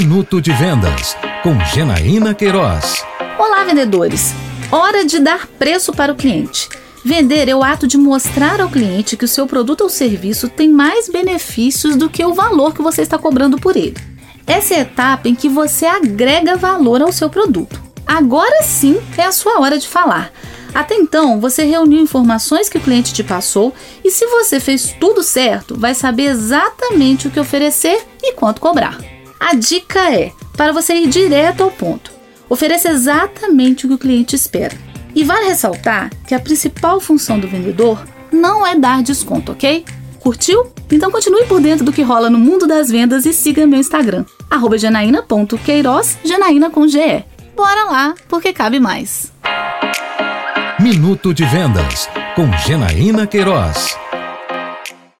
Minuto de Vendas, com Janaína Queiroz. Olá, vendedores! Hora de dar preço para o cliente. Vender é o ato de mostrar ao cliente que o seu produto ou serviço tem mais benefícios do que o valor que você está cobrando por ele. Essa é a etapa em que você agrega valor ao seu produto. Agora sim é a sua hora de falar. Até então, você reuniu informações que o cliente te passou e, se você fez tudo certo, vai saber exatamente o que oferecer e quanto cobrar. A dica é para você ir direto ao ponto. Ofereça exatamente o que o cliente espera. E vale ressaltar que a principal função do vendedor não é dar desconto, ok? Curtiu? Então continue por dentro do que rola no mundo das vendas e siga meu Instagram, janaína.queiroz, Janaína com GE. Bora lá, porque cabe mais. Minuto de Vendas, com Janaína Queiroz.